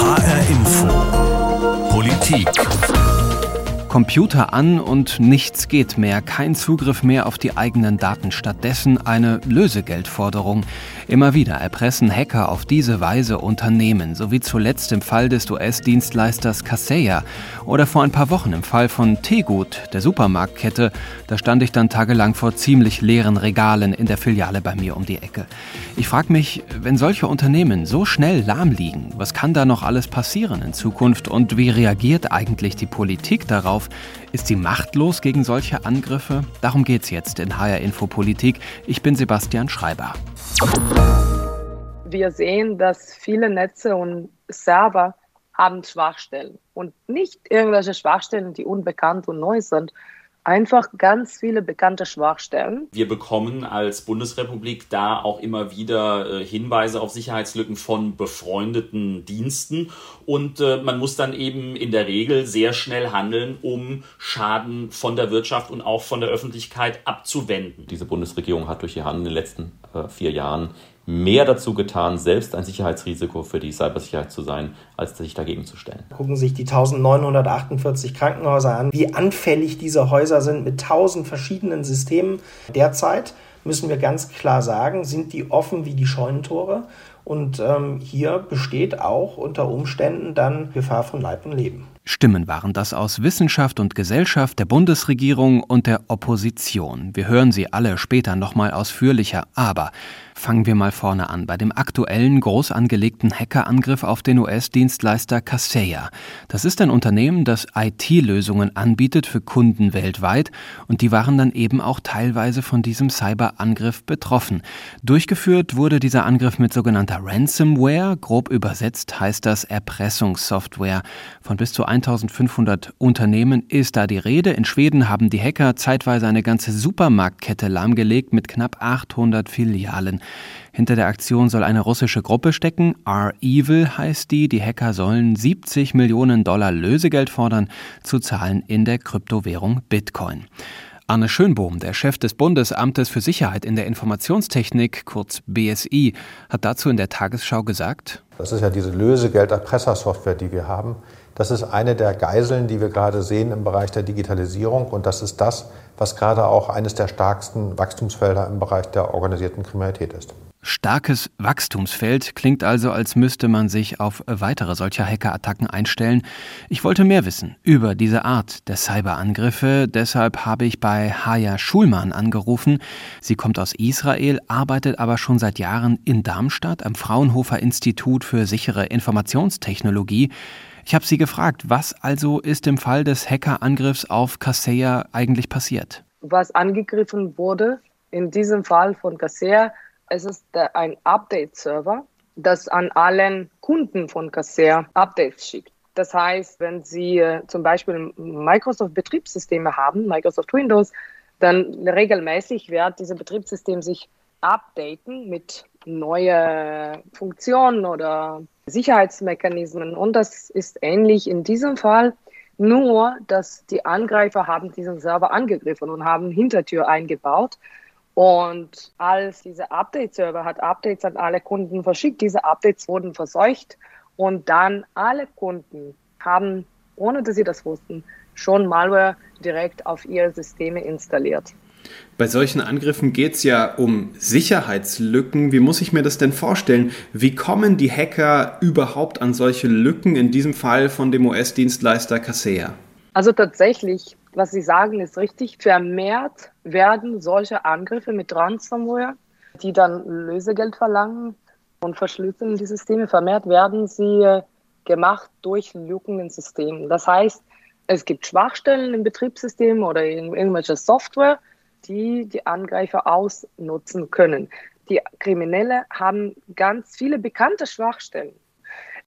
HR Info. Politik. Computer an und nichts geht mehr, kein Zugriff mehr auf die eigenen Daten, stattdessen eine Lösegeldforderung. Immer wieder erpressen Hacker auf diese Weise Unternehmen, so wie zuletzt im Fall des US-Dienstleisters Kaseya oder vor ein paar Wochen im Fall von Tegut, der Supermarktkette. Da stand ich dann tagelang vor ziemlich leeren Regalen in der Filiale bei mir um die Ecke. Ich frage mich, wenn solche Unternehmen so schnell lahm liegen, was kann da noch alles passieren in Zukunft und wie reagiert eigentlich die Politik darauf? Auf. Ist sie machtlos gegen solche Angriffe? Darum geht es jetzt in HR Info Politik. Ich bin Sebastian Schreiber. Wir sehen, dass viele Netze und Server haben Schwachstellen und nicht irgendwelche Schwachstellen, die unbekannt und neu sind, einfach ganz viele bekannte Schwachstellen. Wir bekommen als Bundesrepublik da auch immer wieder äh, Hinweise auf Sicherheitslücken von befreundeten Diensten und äh, man muss dann eben in der Regel sehr schnell handeln, um Schaden von der Wirtschaft und auch von der Öffentlichkeit abzuwenden. Diese Bundesregierung hat durch ihr Handeln in den letzten äh, vier Jahren mehr dazu getan, selbst ein Sicherheitsrisiko für die Cybersicherheit zu sein, als sich dagegen zu stellen. Gucken sich die 1948 Krankenhäuser an, wie anfällig diese Häuser sind mit tausend verschiedenen Systemen. Derzeit müssen wir ganz klar sagen, sind die offen wie die Scheunentore. Und ähm, hier besteht auch unter Umständen dann Gefahr von Leib und Leben. Stimmen waren das aus Wissenschaft und Gesellschaft, der Bundesregierung und der Opposition. Wir hören sie alle später nochmal ausführlicher, aber Fangen wir mal vorne an, bei dem aktuellen groß angelegten Hackerangriff auf den US-Dienstleister Kaseya. Das ist ein Unternehmen, das IT-Lösungen anbietet für Kunden weltweit und die waren dann eben auch teilweise von diesem Cyberangriff betroffen. Durchgeführt wurde dieser Angriff mit sogenannter Ransomware, grob übersetzt heißt das Erpressungssoftware. Von bis zu 1500 Unternehmen ist da die Rede. In Schweden haben die Hacker zeitweise eine ganze Supermarktkette lahmgelegt mit knapp 800 Filialen. Hinter der Aktion soll eine russische Gruppe stecken. R-Evil heißt die. Die Hacker sollen 70 Millionen Dollar Lösegeld fordern, zu zahlen in der Kryptowährung Bitcoin. Arne Schönbohm, der Chef des Bundesamtes für Sicherheit in der Informationstechnik, kurz BSI, hat dazu in der Tagesschau gesagt, das ist ja diese Lösegeld-Erpressersoftware, die wir haben. Das ist eine der Geiseln, die wir gerade sehen im Bereich der Digitalisierung. Und das ist das, was gerade auch eines der stärksten Wachstumsfelder im Bereich der organisierten Kriminalität ist. Starkes Wachstumsfeld klingt also, als müsste man sich auf weitere solcher Hackerattacken einstellen. Ich wollte mehr wissen über diese Art der Cyberangriffe, deshalb habe ich bei Haya Schulmann angerufen. Sie kommt aus Israel, arbeitet aber schon seit Jahren in Darmstadt am Fraunhofer Institut für sichere Informationstechnologie. Ich habe sie gefragt, was also ist im Fall des Hackerangriffs auf Kaseya eigentlich passiert? Was angegriffen wurde, in diesem Fall von Kaseya, es ist ein Update-Server, das an allen Kunden von Kaseya Updates schickt. Das heißt, wenn Sie äh, zum Beispiel Microsoft-Betriebssysteme haben, Microsoft Windows, dann regelmäßig wird dieses Betriebssystem sich updaten mit neuen Funktionen oder Sicherheitsmechanismen. Und das ist ähnlich in diesem Fall, nur dass die Angreifer haben diesen Server angegriffen und haben Hintertür eingebaut und als diese Update-Server hat Updates an alle Kunden verschickt, diese Updates wurden verseucht und dann alle Kunden haben, ohne dass sie das wussten, schon Malware direkt auf ihre Systeme installiert. Bei solchen Angriffen geht es ja um Sicherheitslücken. Wie muss ich mir das denn vorstellen? Wie kommen die Hacker überhaupt an solche Lücken, in diesem Fall von dem US-Dienstleister Kaseya? Also tatsächlich was Sie sagen, ist richtig. Vermehrt werden solche Angriffe mit Ransomware, die dann Lösegeld verlangen und verschlüsseln die Systeme, vermehrt werden sie äh, gemacht durch Lücken in Systemen. Das heißt, es gibt Schwachstellen im Betriebssystem oder in irgendwelcher Software, die die Angreifer ausnutzen können. Die Kriminelle haben ganz viele bekannte Schwachstellen.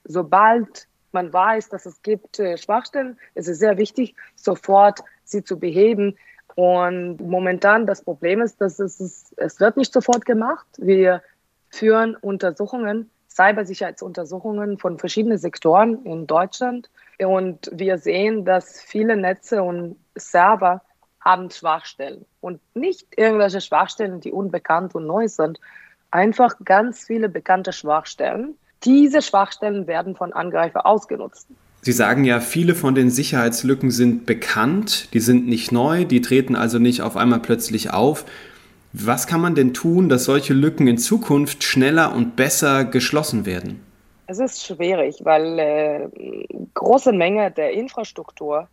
Sobald man weiß, dass es gibt äh, Schwachstellen, ist es sehr wichtig, sofort sie zu beheben. Und momentan das Problem ist, dass es, es wird nicht sofort gemacht. Wir führen Untersuchungen, Cybersicherheitsuntersuchungen von verschiedenen Sektoren in Deutschland. Und wir sehen, dass viele Netze und Server haben Schwachstellen. Und nicht irgendwelche Schwachstellen, die unbekannt und neu sind. Einfach ganz viele bekannte Schwachstellen, diese Schwachstellen werden von Angreifern ausgenutzt. Sie sagen ja, viele von den Sicherheitslücken sind bekannt, die sind nicht neu, die treten also nicht auf einmal plötzlich auf. Was kann man denn tun, dass solche Lücken in Zukunft schneller und besser geschlossen werden? Es ist schwierig, weil äh, große Menge der Infrastruktur,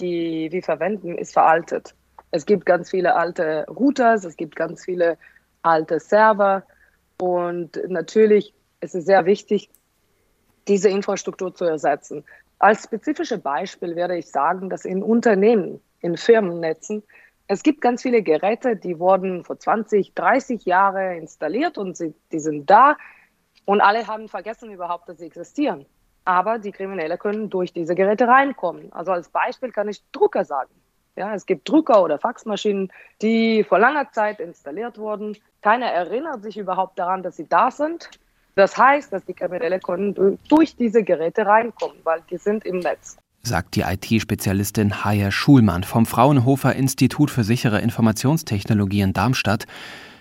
die wir verwenden, ist veraltet. Es gibt ganz viele alte Routers, es gibt ganz viele alte Server und natürlich ist es sehr wichtig, diese Infrastruktur zu ersetzen. Als spezifisches Beispiel werde ich sagen, dass in Unternehmen, in Firmennetzen, es gibt ganz viele Geräte, die wurden vor 20, 30 Jahren installiert und sie, die sind da und alle haben vergessen überhaupt, dass sie existieren. Aber die Kriminellen können durch diese Geräte reinkommen. Also als Beispiel kann ich Drucker sagen. Ja, es gibt Drucker oder Faxmaschinen, die vor langer Zeit installiert wurden. Keiner erinnert sich überhaupt daran, dass sie da sind. Das heißt, dass die Kriminellen können durch diese Geräte reinkommen, weil die sind im Netz sagt die IT-Spezialistin Haya Schulmann vom Fraunhofer Institut für sichere Informationstechnologie in Darmstadt.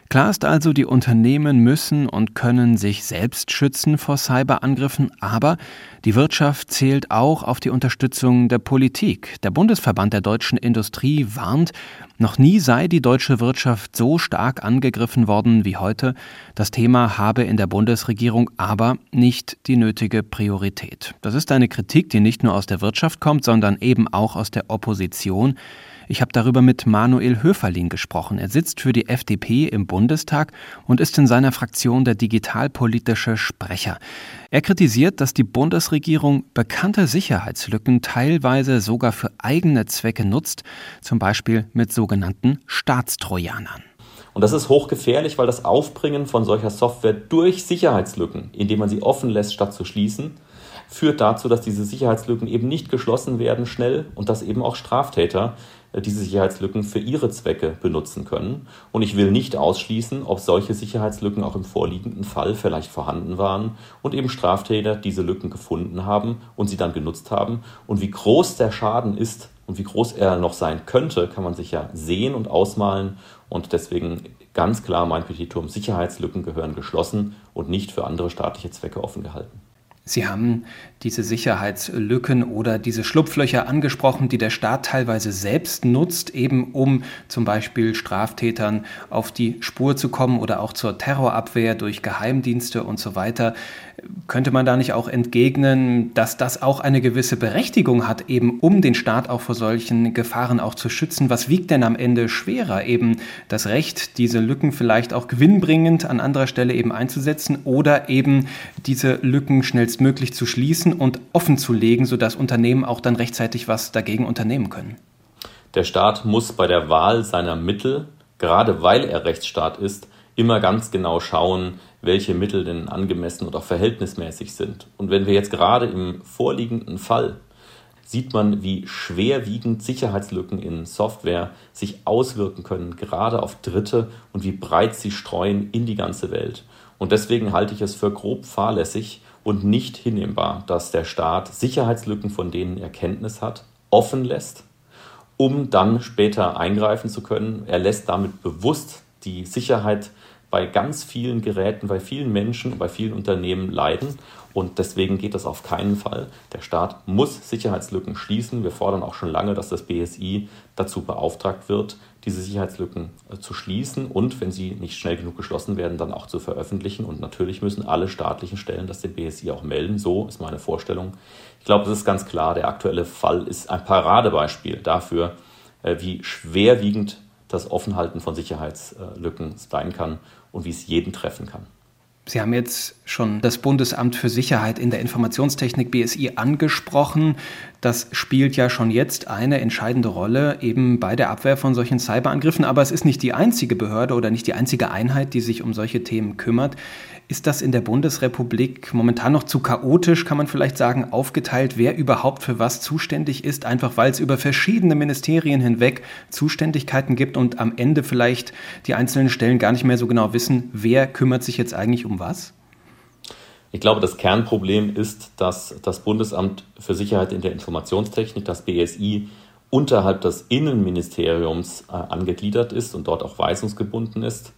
Klar ist also, die Unternehmen müssen und können sich selbst schützen vor Cyberangriffen, aber die Wirtschaft zählt auch auf die Unterstützung der Politik. Der Bundesverband der deutschen Industrie warnt, noch nie sei die deutsche Wirtschaft so stark angegriffen worden wie heute. Das Thema habe in der Bundesregierung aber nicht die nötige Priorität. Das ist eine Kritik, die nicht nur aus der Wirtschaft kommt, sondern eben auch aus der Opposition. Ich habe darüber mit Manuel Höferlin gesprochen. Er sitzt für die FDP im Bundestag und ist in seiner Fraktion der digitalpolitische Sprecher. Er kritisiert, dass die Bundesregierung bekannte Sicherheitslücken teilweise sogar für eigene Zwecke nutzt, zum Beispiel mit sogenannten Staatstrojanern. Und das ist hochgefährlich, weil das Aufbringen von solcher Software durch Sicherheitslücken, indem man sie offen lässt, statt zu schließen, führt dazu, dass diese Sicherheitslücken eben nicht geschlossen werden schnell und dass eben auch Straftäter diese Sicherheitslücken für ihre Zwecke benutzen können. Und ich will nicht ausschließen, ob solche Sicherheitslücken auch im vorliegenden Fall vielleicht vorhanden waren und eben Straftäter diese Lücken gefunden haben und sie dann genutzt haben. Und wie groß der Schaden ist und wie groß er noch sein könnte, kann man sich ja sehen und ausmalen. Und deswegen ganz klar mein Petitum, Sicherheitslücken gehören geschlossen und nicht für andere staatliche Zwecke offen gehalten. Sie haben diese Sicherheitslücken oder diese Schlupflöcher angesprochen, die der Staat teilweise selbst nutzt, eben um zum Beispiel Straftätern auf die Spur zu kommen oder auch zur Terrorabwehr durch Geheimdienste und so weiter. Könnte man da nicht auch entgegnen, dass das auch eine gewisse Berechtigung hat, eben um den Staat auch vor solchen Gefahren auch zu schützen? Was wiegt denn am Ende schwerer? Eben das Recht, diese Lücken vielleicht auch gewinnbringend an anderer Stelle eben einzusetzen oder eben diese Lücken schnellstmöglich zu schließen und offen zu legen, sodass Unternehmen auch dann rechtzeitig was dagegen unternehmen können? Der Staat muss bei der Wahl seiner Mittel, gerade weil er Rechtsstaat ist, immer ganz genau schauen, welche Mittel denn angemessen auch verhältnismäßig sind. Und wenn wir jetzt gerade im vorliegenden Fall sieht man, wie schwerwiegend Sicherheitslücken in Software sich auswirken können, gerade auf Dritte und wie breit sie streuen in die ganze Welt. Und deswegen halte ich es für grob fahrlässig und nicht hinnehmbar, dass der Staat Sicherheitslücken, von denen er Kenntnis hat, offen lässt, um dann später eingreifen zu können. Er lässt damit bewusst die Sicherheit bei ganz vielen Geräten, bei vielen Menschen, bei vielen Unternehmen leiden. Und deswegen geht das auf keinen Fall. Der Staat muss Sicherheitslücken schließen. Wir fordern auch schon lange, dass das BSI dazu beauftragt wird, diese Sicherheitslücken äh, zu schließen und, wenn sie nicht schnell genug geschlossen werden, dann auch zu veröffentlichen. Und natürlich müssen alle staatlichen Stellen das dem BSI auch melden. So ist meine Vorstellung. Ich glaube, das ist ganz klar. Der aktuelle Fall ist ein Paradebeispiel dafür, äh, wie schwerwiegend das Offenhalten von Sicherheitslücken sein kann und wie es jeden treffen kann. Sie haben jetzt schon das Bundesamt für Sicherheit in der Informationstechnik BSI angesprochen. Das spielt ja schon jetzt eine entscheidende Rolle eben bei der Abwehr von solchen Cyberangriffen. Aber es ist nicht die einzige Behörde oder nicht die einzige Einheit, die sich um solche Themen kümmert. Ist das in der Bundesrepublik momentan noch zu chaotisch, kann man vielleicht sagen, aufgeteilt, wer überhaupt für was zuständig ist, einfach weil es über verschiedene Ministerien hinweg Zuständigkeiten gibt und am Ende vielleicht die einzelnen Stellen gar nicht mehr so genau wissen, wer kümmert sich jetzt eigentlich um was? Ich glaube, das Kernproblem ist, dass das Bundesamt für Sicherheit in der Informationstechnik, das BSI, unterhalb des Innenministeriums äh, angegliedert ist und dort auch weisungsgebunden ist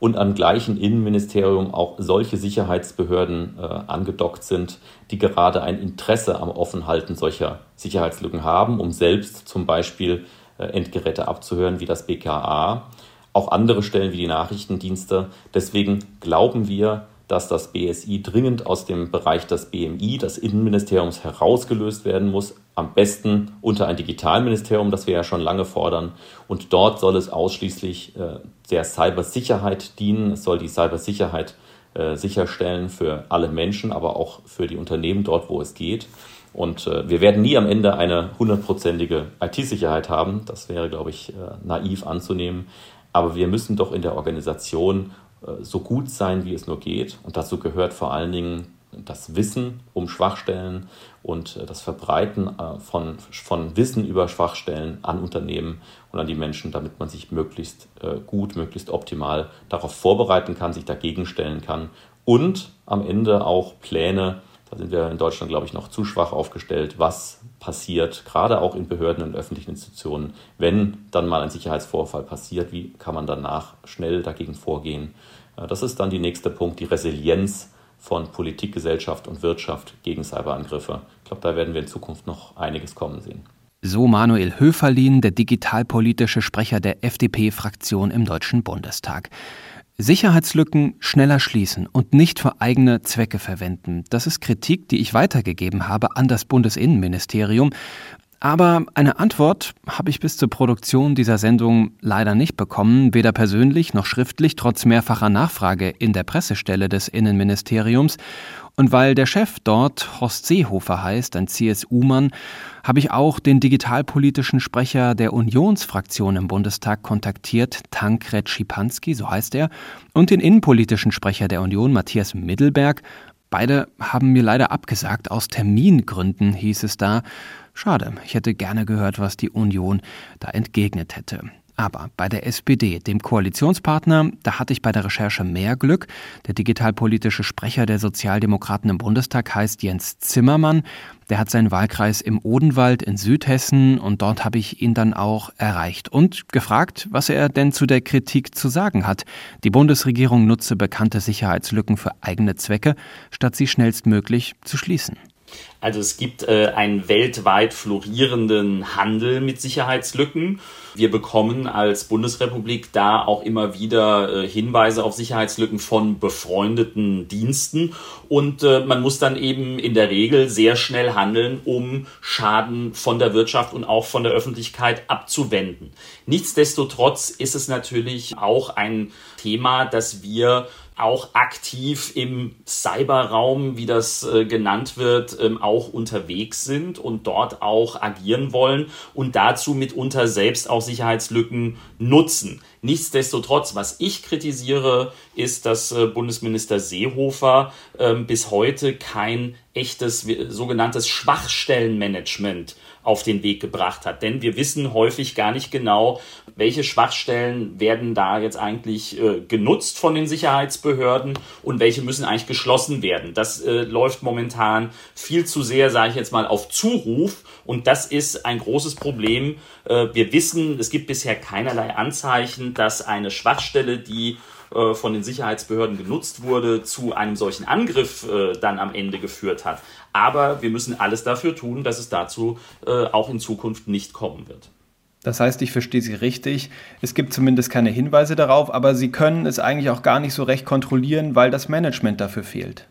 und am gleichen Innenministerium auch solche Sicherheitsbehörden äh, angedockt sind, die gerade ein Interesse am Offenhalten solcher Sicherheitslücken haben, um selbst zum Beispiel äh, Endgeräte abzuhören, wie das BKA, auch andere Stellen wie die Nachrichtendienste. Deswegen glauben wir, dass das BSI dringend aus dem Bereich des BMI, des Innenministeriums, herausgelöst werden muss. Am besten unter ein Digitalministerium, das wir ja schon lange fordern. Und dort soll es ausschließlich äh, der Cybersicherheit dienen. Es soll die Cybersicherheit äh, sicherstellen für alle Menschen, aber auch für die Unternehmen dort, wo es geht. Und äh, wir werden nie am Ende eine hundertprozentige IT-Sicherheit haben. Das wäre, glaube ich, äh, naiv anzunehmen. Aber wir müssen doch in der Organisation so gut sein, wie es nur geht. Und dazu gehört vor allen Dingen das Wissen um Schwachstellen und äh, das Verbreiten äh, von, von Wissen über Schwachstellen an Unternehmen und an die Menschen, damit man sich möglichst gut, möglichst optimal darauf vorbereiten kann, sich dagegen stellen kann und am Ende auch Pläne, da sind wir in Deutschland, glaube ich, noch zu schwach aufgestellt, was passiert, gerade auch in Behörden und öffentlichen Institutionen, wenn dann mal ein Sicherheitsvorfall passiert, wie kann man danach schnell dagegen vorgehen. Äh, das ist dann der nächste Punkt, die Resilienz von Politik, Gesellschaft und Wirtschaft gegen Cyberangriffe. Ich glaube, da werden wir in Zukunft noch einiges kommen sehen. So Manuel Höferlin, der digitalpolitische Sprecher der FDP-Fraktion im Deutschen Bundestag. Sicherheitslücken schneller schließen und nicht für eigene Zwecke verwenden. Das ist Kritik, die ich weitergegeben habe an das Bundesinnenministerium. Aber eine Antwort habe ich bis zur Produktion dieser Sendung leider nicht bekommen, weder persönlich noch schriftlich, trotz mehrfacher Nachfrage in der Pressestelle des Innenministeriums. Und weil der Chef dort Horst Seehofer heißt, ein CSU-Mann, habe ich auch den digitalpolitischen Sprecher der Unionsfraktion im Bundestag kontaktiert, Tankred Schipanski, so heißt er, und den innenpolitischen Sprecher der Union, Matthias Mittelberg. Beide haben mir leider abgesagt, aus Termingründen hieß es da. Schade, ich hätte gerne gehört, was die Union da entgegnet hätte. Aber bei der SPD, dem Koalitionspartner, da hatte ich bei der Recherche mehr Glück. Der digitalpolitische Sprecher der Sozialdemokraten im Bundestag heißt Jens Zimmermann. Der hat seinen Wahlkreis im Odenwald in Südhessen und dort habe ich ihn dann auch erreicht und gefragt, was er denn zu der Kritik zu sagen hat. Die Bundesregierung nutze bekannte Sicherheitslücken für eigene Zwecke, statt sie schnellstmöglich zu schließen. Also es gibt äh, einen weltweit florierenden Handel mit Sicherheitslücken. Wir bekommen als Bundesrepublik da auch immer wieder äh, Hinweise auf Sicherheitslücken von befreundeten Diensten. Und äh, man muss dann eben in der Regel sehr schnell handeln, um Schaden von der Wirtschaft und auch von der Öffentlichkeit abzuwenden. Nichtsdestotrotz ist es natürlich auch ein Thema, das wir auch aktiv im Cyberraum, wie das äh, genannt wird, ähm, auch unterwegs sind und dort auch agieren wollen und dazu mitunter selbst auch Sicherheitslücken nutzen. Nichtsdestotrotz, was ich kritisiere, ist, dass äh, Bundesminister Seehofer äh, bis heute kein echtes sogenanntes Schwachstellenmanagement auf den Weg gebracht hat. Denn wir wissen häufig gar nicht genau, welche Schwachstellen werden da jetzt eigentlich äh, genutzt von den Sicherheitsbehörden und welche müssen eigentlich geschlossen werden. Das äh, läuft momentan viel zu sehr, sage ich jetzt mal, auf Zuruf und das ist ein großes Problem. Äh, wir wissen, es gibt bisher keinerlei Anzeichen, dass eine Schwachstelle, die äh, von den Sicherheitsbehörden genutzt wurde, zu einem solchen Angriff äh, dann am Ende geführt hat. Aber wir müssen alles dafür tun, dass es dazu äh, auch in Zukunft nicht kommen wird. Das heißt, ich verstehe Sie richtig. Es gibt zumindest keine Hinweise darauf, aber Sie können es eigentlich auch gar nicht so recht kontrollieren, weil das Management dafür fehlt.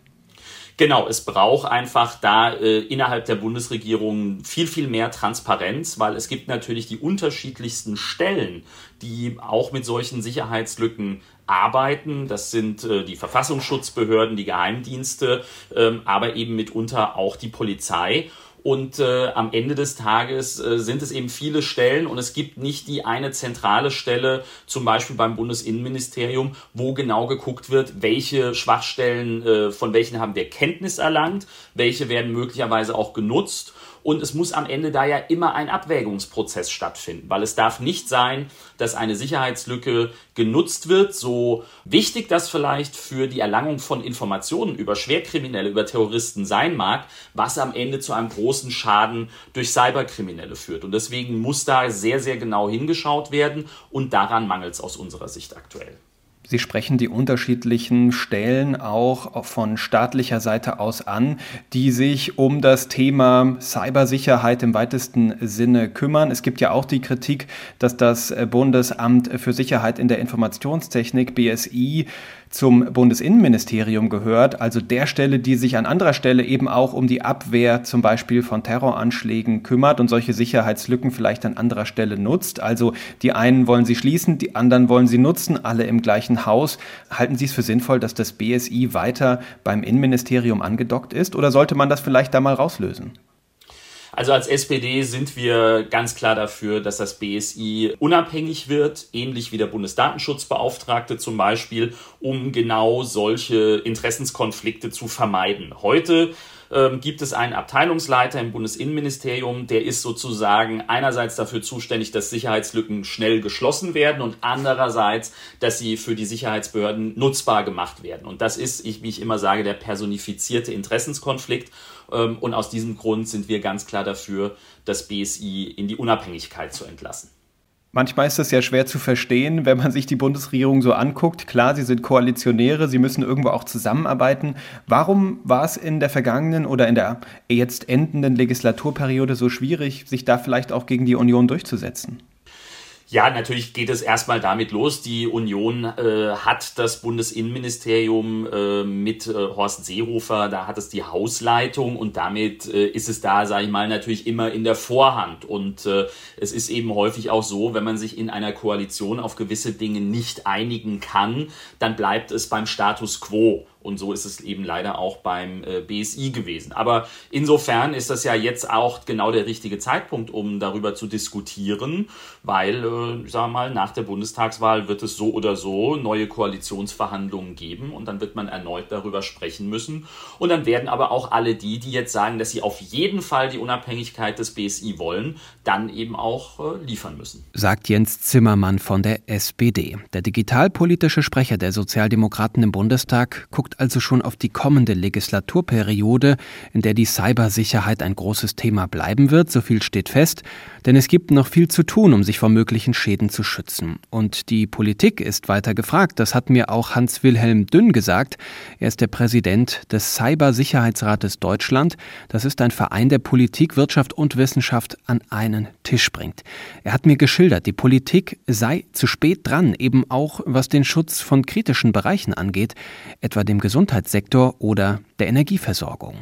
Genau, es braucht einfach da äh, innerhalb der Bundesregierung viel, viel mehr Transparenz, weil es gibt natürlich die unterschiedlichsten Stellen, die auch mit solchen Sicherheitslücken arbeiten. Das sind äh, die Verfassungsschutzbehörden, die Geheimdienste, ähm, aber eben mitunter auch die Polizei. Und äh, am Ende des Tages äh, sind es eben viele Stellen und es gibt nicht die eine zentrale Stelle, zum Beispiel beim Bundesinnenministerium, wo genau geguckt wird, welche Schwachstellen, äh, von welchen haben wir Kenntnis erlangt, welche werden möglicherweise auch genutzt und es muss am Ende da ja immer ein Abwägungsprozess stattfinden, weil es darf nicht sein, dass eine Sicherheitslücke genutzt wird, so wichtig das vielleicht für die Erlangung von Informationen über Schwerkriminelle, über Terroristen sein mag, was am Ende zu einem großen Schaden durch Cyberkriminelle führt. Und deswegen muss da sehr, sehr genau hingeschaut werden und daran mangelt es aus unserer Sicht aktuell. Sie sprechen die unterschiedlichen Stellen auch von staatlicher Seite aus an, die sich um das Thema Cybersicherheit im weitesten Sinne kümmern. Es gibt ja auch die Kritik, dass das Bundesamt für Sicherheit in der Informationstechnik BSI zum Bundesinnenministerium gehört, also der Stelle, die sich an anderer Stelle eben auch um die Abwehr zum Beispiel von Terroranschlägen kümmert und solche Sicherheitslücken vielleicht an anderer Stelle nutzt. Also die einen wollen sie schließen, die anderen wollen sie nutzen, alle im gleichen Haus. Halten Sie es für sinnvoll, dass das BSI weiter beim Innenministerium angedockt ist oder sollte man das vielleicht da mal rauslösen? Also als SPD sind wir ganz klar dafür, dass das BSI unabhängig wird, ähnlich wie der Bundesdatenschutzbeauftragte zum Beispiel, um genau solche Interessenskonflikte zu vermeiden. Heute ähm, gibt es einen Abteilungsleiter im Bundesinnenministerium, der ist sozusagen einerseits dafür zuständig, dass Sicherheitslücken schnell geschlossen werden und andererseits, dass sie für die Sicherheitsbehörden nutzbar gemacht werden. Und das ist, wie ich immer sage, der personifizierte Interessenskonflikt. Ähm, und aus diesem Grund sind wir ganz klar dafür, das BSI in die Unabhängigkeit zu entlassen. Manchmal ist das ja schwer zu verstehen, wenn man sich die Bundesregierung so anguckt. Klar, sie sind Koalitionäre, sie müssen irgendwo auch zusammenarbeiten. Warum war es in der vergangenen oder in der jetzt endenden Legislaturperiode so schwierig, sich da vielleicht auch gegen die Union durchzusetzen? Ja, natürlich geht es erstmal damit los. Die Union äh, hat das Bundesinnenministerium äh, mit äh, Horst Seehofer, da hat es die Hausleitung und damit äh, ist es da, sage ich mal, natürlich immer in der Vorhand. Und äh, es ist eben häufig auch so, wenn man sich in einer Koalition auf gewisse Dinge nicht einigen kann, dann bleibt es beim Status quo. Und so ist es eben leider auch beim äh, BSI gewesen. Aber insofern ist das ja jetzt auch genau der richtige Zeitpunkt, um darüber zu diskutieren, weil, äh, ich sage mal, nach der Bundestagswahl wird es so oder so neue Koalitionsverhandlungen geben und dann wird man erneut darüber sprechen müssen. Und dann werden aber auch alle die, die jetzt sagen, dass sie auf jeden Fall die Unabhängigkeit des BSI wollen, dann eben auch äh, liefern müssen. Sagt Jens Zimmermann von der SPD. Der digitalpolitische Sprecher der Sozialdemokraten im Bundestag guckt also schon auf die kommende Legislaturperiode, in der die Cybersicherheit ein großes Thema bleiben wird, so viel steht fest, denn es gibt noch viel zu tun, um sich vor möglichen Schäden zu schützen. Und die Politik ist weiter gefragt, das hat mir auch Hans-Wilhelm Dünn gesagt. Er ist der Präsident des Cybersicherheitsrates Deutschland. Das ist ein Verein, der Politik, Wirtschaft und Wissenschaft an einen Tisch bringt. Er hat mir geschildert, die Politik sei zu spät dran, eben auch was den Schutz von kritischen Bereichen angeht, etwa dem Gesundheitssektor oder der Energieversorgung.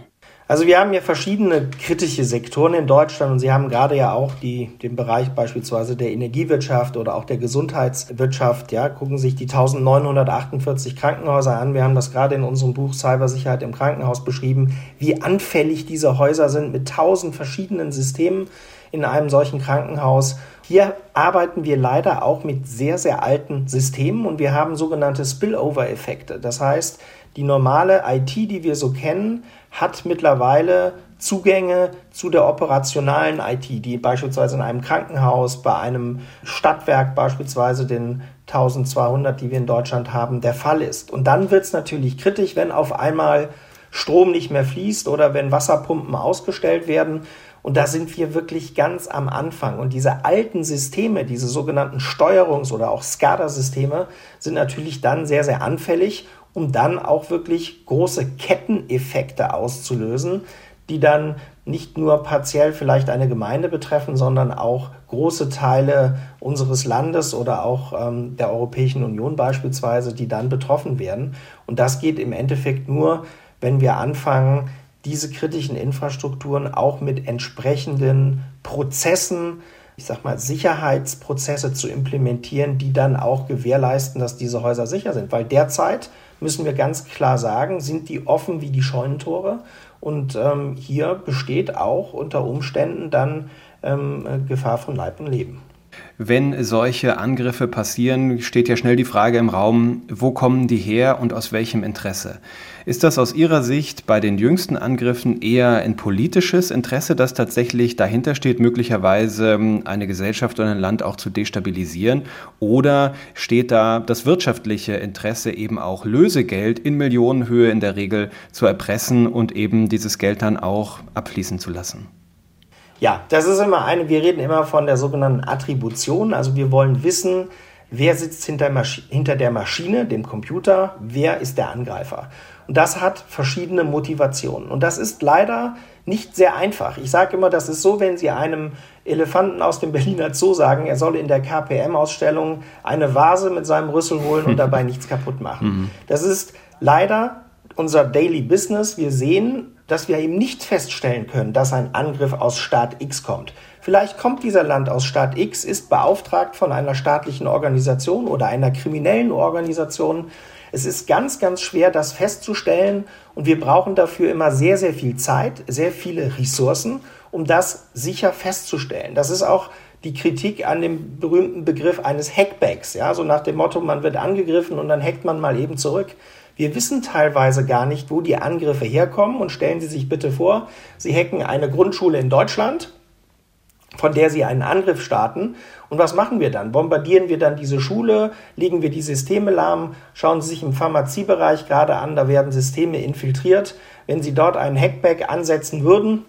Also wir haben ja verschiedene kritische Sektoren in Deutschland und Sie haben gerade ja auch die, den Bereich beispielsweise der Energiewirtschaft oder auch der Gesundheitswirtschaft. Ja, gucken sich die 1948 Krankenhäuser an. Wir haben das gerade in unserem Buch Cybersicherheit im Krankenhaus beschrieben, wie anfällig diese Häuser sind mit tausend verschiedenen Systemen in einem solchen Krankenhaus. Hier arbeiten wir leider auch mit sehr, sehr alten Systemen und wir haben sogenannte Spillover-Effekte. Das heißt, die normale IT, die wir so kennen, hat mittlerweile Zugänge zu der operationalen IT, die beispielsweise in einem Krankenhaus, bei einem Stadtwerk beispielsweise den 1200, die wir in Deutschland haben, der Fall ist. Und dann wird es natürlich kritisch, wenn auf einmal Strom nicht mehr fließt oder wenn Wasserpumpen ausgestellt werden. Und da sind wir wirklich ganz am Anfang. Und diese alten Systeme, diese sogenannten Steuerungs- oder auch SCADA-Systeme, sind natürlich dann sehr, sehr anfällig um dann auch wirklich große Ketteneffekte auszulösen, die dann nicht nur partiell vielleicht eine Gemeinde betreffen, sondern auch große Teile unseres Landes oder auch ähm, der Europäischen Union beispielsweise, die dann betroffen werden. Und das geht im Endeffekt nur, wenn wir anfangen, diese kritischen Infrastrukturen auch mit entsprechenden Prozessen, ich sag mal, Sicherheitsprozesse zu implementieren, die dann auch gewährleisten, dass diese Häuser sicher sind. Weil derzeit müssen wir ganz klar sagen, sind die offen wie die Scheunentore. Und ähm, hier besteht auch unter Umständen dann ähm, Gefahr von Leib und Leben. Wenn solche Angriffe passieren, steht ja schnell die Frage im Raum, wo kommen die her und aus welchem Interesse? Ist das aus Ihrer Sicht bei den jüngsten Angriffen eher ein politisches Interesse, das tatsächlich dahinter steht, möglicherweise ähm, eine Gesellschaft oder ein Land auch zu destabilisieren? Oder steht da das wirtschaftliche Interesse, eben auch Lösegeld in Millionenhöhe in der Regel zu erpressen und eben dieses Geld dann auch abfließen zu lassen? Ja, das ist immer eine, wir reden immer von der sogenannten Attribution. Also wir wollen wissen, wer sitzt hinter, hinter der Maschine, dem Computer, wer ist der Angreifer. Und das hat verschiedene Motivationen. Und das ist leider nicht sehr einfach. Ich sage immer, das ist so, wenn Sie einem Elefanten aus dem Berliner Zoo sagen, er solle in der KPM-Ausstellung eine Vase mit seinem Rüssel holen und dabei nichts kaputt machen. Mhm. Das ist leider unser Daily Business. Wir sehen, dass wir eben nicht feststellen können, dass ein Angriff aus Staat X kommt. Vielleicht kommt dieser Land aus Staat X, ist beauftragt von einer staatlichen Organisation oder einer kriminellen Organisation. Es ist ganz, ganz schwer, das festzustellen und wir brauchen dafür immer sehr, sehr viel Zeit, sehr viele Ressourcen, um das sicher festzustellen. Das ist auch die Kritik an dem berühmten Begriff eines Hackbacks, ja, so nach dem Motto, man wird angegriffen und dann hackt man mal eben zurück. Wir wissen teilweise gar nicht, wo die Angriffe herkommen und stellen Sie sich bitte vor, Sie hacken eine Grundschule in Deutschland von der sie einen Angriff starten. Und was machen wir dann? Bombardieren wir dann diese Schule? Legen wir die Systeme lahm? Schauen Sie sich im Pharmaziebereich gerade an, da werden Systeme infiltriert. Wenn Sie dort einen Hackback ansetzen würden,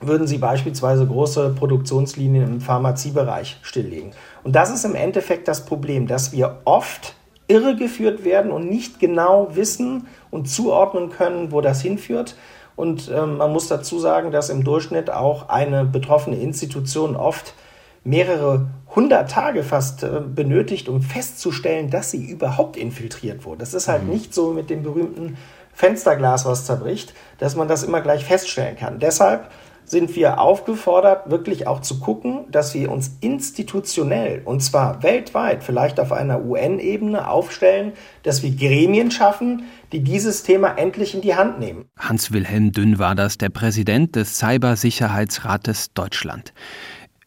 würden Sie beispielsweise große Produktionslinien im Pharmaziebereich stilllegen. Und das ist im Endeffekt das Problem, dass wir oft irregeführt werden und nicht genau wissen und zuordnen können, wo das hinführt. Und ähm, man muss dazu sagen, dass im Durchschnitt auch eine betroffene Institution oft mehrere hundert Tage fast äh, benötigt, um festzustellen, dass sie überhaupt infiltriert wurde. Das ist halt mhm. nicht so mit dem berühmten Fensterglas, was zerbricht, dass man das immer gleich feststellen kann. Deshalb sind wir aufgefordert, wirklich auch zu gucken, dass wir uns institutionell, und zwar weltweit, vielleicht auf einer UN-Ebene aufstellen, dass wir Gremien schaffen, die dieses Thema endlich in die Hand nehmen. Hans-Wilhelm Dünn war das, der Präsident des Cybersicherheitsrates Deutschland.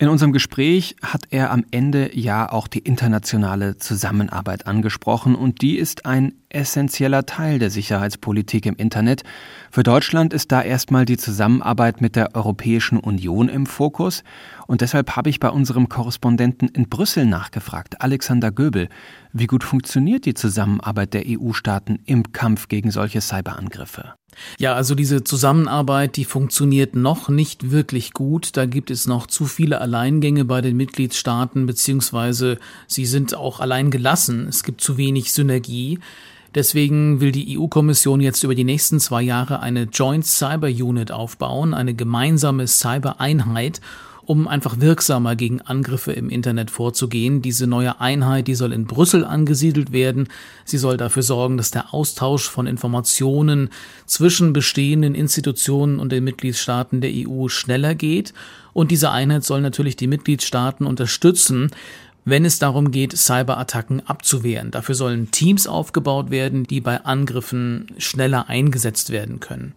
In unserem Gespräch hat er am Ende ja auch die internationale Zusammenarbeit angesprochen und die ist ein essentieller Teil der Sicherheitspolitik im Internet. Für Deutschland ist da erstmal die Zusammenarbeit mit der Europäischen Union im Fokus und deshalb habe ich bei unserem Korrespondenten in Brüssel nachgefragt, Alexander Göbel, wie gut funktioniert die Zusammenarbeit der EU-Staaten im Kampf gegen solche Cyberangriffe? Ja, also diese Zusammenarbeit, die funktioniert noch nicht wirklich gut. Da gibt es noch zu viele Alleingänge bei den Mitgliedstaaten, beziehungsweise sie sind auch allein gelassen. Es gibt zu wenig Synergie. Deswegen will die EU-Kommission jetzt über die nächsten zwei Jahre eine Joint Cyber Unit aufbauen, eine gemeinsame Cyber-Einheit, um einfach wirksamer gegen Angriffe im Internet vorzugehen. Diese neue Einheit, die soll in Brüssel angesiedelt werden. Sie soll dafür sorgen, dass der Austausch von Informationen zwischen bestehenden Institutionen und den Mitgliedstaaten der EU schneller geht. Und diese Einheit soll natürlich die Mitgliedstaaten unterstützen, wenn es darum geht, Cyberattacken abzuwehren. Dafür sollen Teams aufgebaut werden, die bei Angriffen schneller eingesetzt werden können.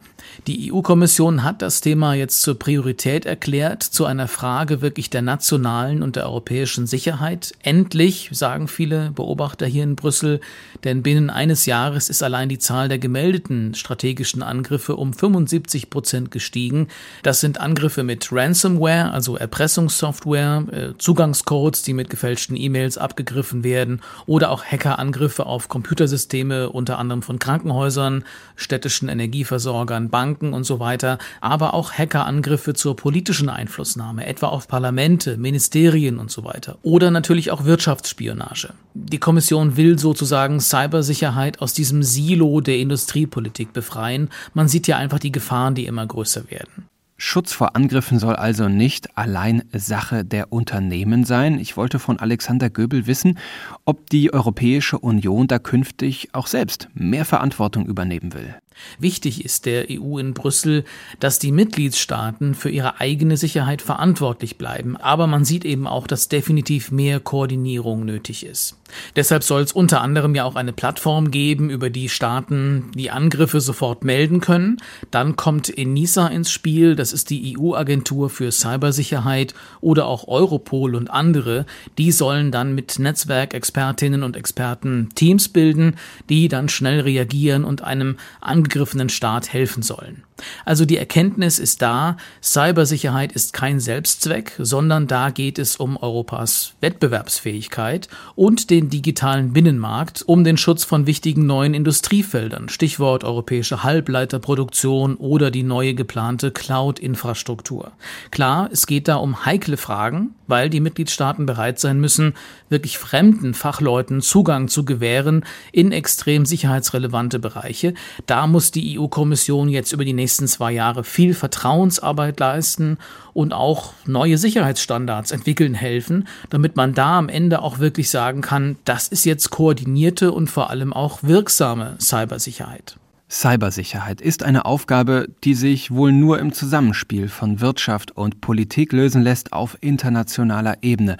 Die EU-Kommission hat das Thema jetzt zur Priorität erklärt, zu einer Frage wirklich der nationalen und der europäischen Sicherheit. Endlich, sagen viele Beobachter hier in Brüssel, denn binnen eines Jahres ist allein die Zahl der gemeldeten strategischen Angriffe um 75 Prozent gestiegen. Das sind Angriffe mit Ransomware, also Erpressungssoftware, äh, Zugangscodes, die mit gefälschten E-Mails abgegriffen werden oder auch Hackerangriffe auf Computersysteme, unter anderem von Krankenhäusern, städtischen Energieversorgern, Banken und so weiter, aber auch Hackerangriffe zur politischen Einflussnahme, etwa auf Parlamente, Ministerien und so weiter. Oder natürlich auch Wirtschaftsspionage. Die Kommission will sozusagen Cybersicherheit aus diesem Silo der Industriepolitik befreien. Man sieht ja einfach die Gefahren, die immer größer werden. Schutz vor Angriffen soll also nicht allein Sache der Unternehmen sein. Ich wollte von Alexander Göbel wissen, ob die Europäische Union da künftig auch selbst mehr Verantwortung übernehmen will. Wichtig ist der EU in Brüssel, dass die Mitgliedstaaten für ihre eigene Sicherheit verantwortlich bleiben, aber man sieht eben auch, dass definitiv mehr Koordinierung nötig ist. Deshalb soll es unter anderem ja auch eine Plattform geben, über die Staaten die Angriffe sofort melden können. Dann kommt ENISA ins Spiel, das ist die EU-Agentur für Cybersicherheit oder auch Europol und andere. Die sollen dann mit Netzwerkexpertinnen und Experten Teams bilden, die dann schnell reagieren und einem Angriff angegriffenen Staat helfen sollen. Also die Erkenntnis ist da, Cybersicherheit ist kein Selbstzweck, sondern da geht es um Europas Wettbewerbsfähigkeit und den digitalen Binnenmarkt, um den Schutz von wichtigen neuen Industriefeldern, Stichwort europäische Halbleiterproduktion oder die neue geplante Cloud-Infrastruktur. Klar, es geht da um heikle Fragen, weil die Mitgliedstaaten bereit sein müssen, wirklich fremden Fachleuten Zugang zu gewähren in extrem sicherheitsrelevante Bereiche. Da muss die EU-Kommission jetzt über die nächsten zwei Jahre viel Vertrauensarbeit leisten und auch neue Sicherheitsstandards entwickeln helfen, damit man da am Ende auch wirklich sagen kann, das ist jetzt koordinierte und vor allem auch wirksame Cybersicherheit. Cybersicherheit ist eine Aufgabe, die sich wohl nur im Zusammenspiel von Wirtschaft und Politik lösen lässt auf internationaler Ebene.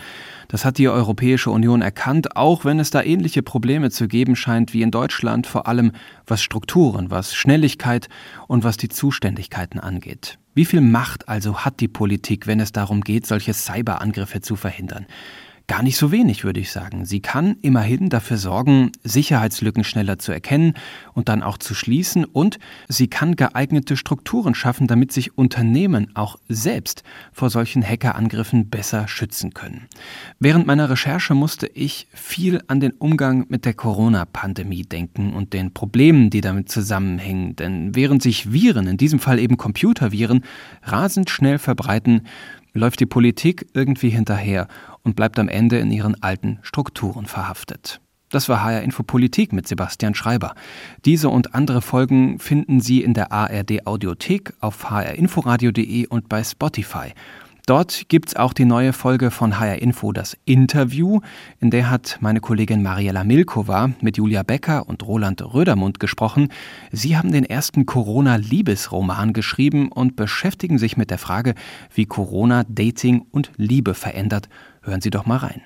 Das hat die Europäische Union erkannt, auch wenn es da ähnliche Probleme zu geben scheint wie in Deutschland, vor allem was Strukturen, was Schnelligkeit und was die Zuständigkeiten angeht. Wie viel Macht also hat die Politik, wenn es darum geht, solche Cyberangriffe zu verhindern? Gar nicht so wenig, würde ich sagen. Sie kann immerhin dafür sorgen, Sicherheitslücken schneller zu erkennen und dann auch zu schließen und sie kann geeignete Strukturen schaffen, damit sich Unternehmen auch selbst vor solchen Hackerangriffen besser schützen können. Während meiner Recherche musste ich viel an den Umgang mit der Corona-Pandemie denken und den Problemen, die damit zusammenhängen. Denn während sich Viren, in diesem Fall eben Computerviren, rasend schnell verbreiten, läuft die Politik irgendwie hinterher und bleibt am Ende in ihren alten Strukturen verhaftet. Das war HR Info Politik mit Sebastian Schreiber. Diese und andere Folgen finden Sie in der ARD Audiothek, auf hrinforadio.de und bei Spotify. Dort gibt's auch die neue Folge von HR Info, das Interview. In der hat meine Kollegin Mariella Milkova mit Julia Becker und Roland Rödermund gesprochen. Sie haben den ersten Corona-Liebesroman geschrieben und beschäftigen sich mit der Frage, wie Corona Dating und Liebe verändert. Hören Sie doch mal rein.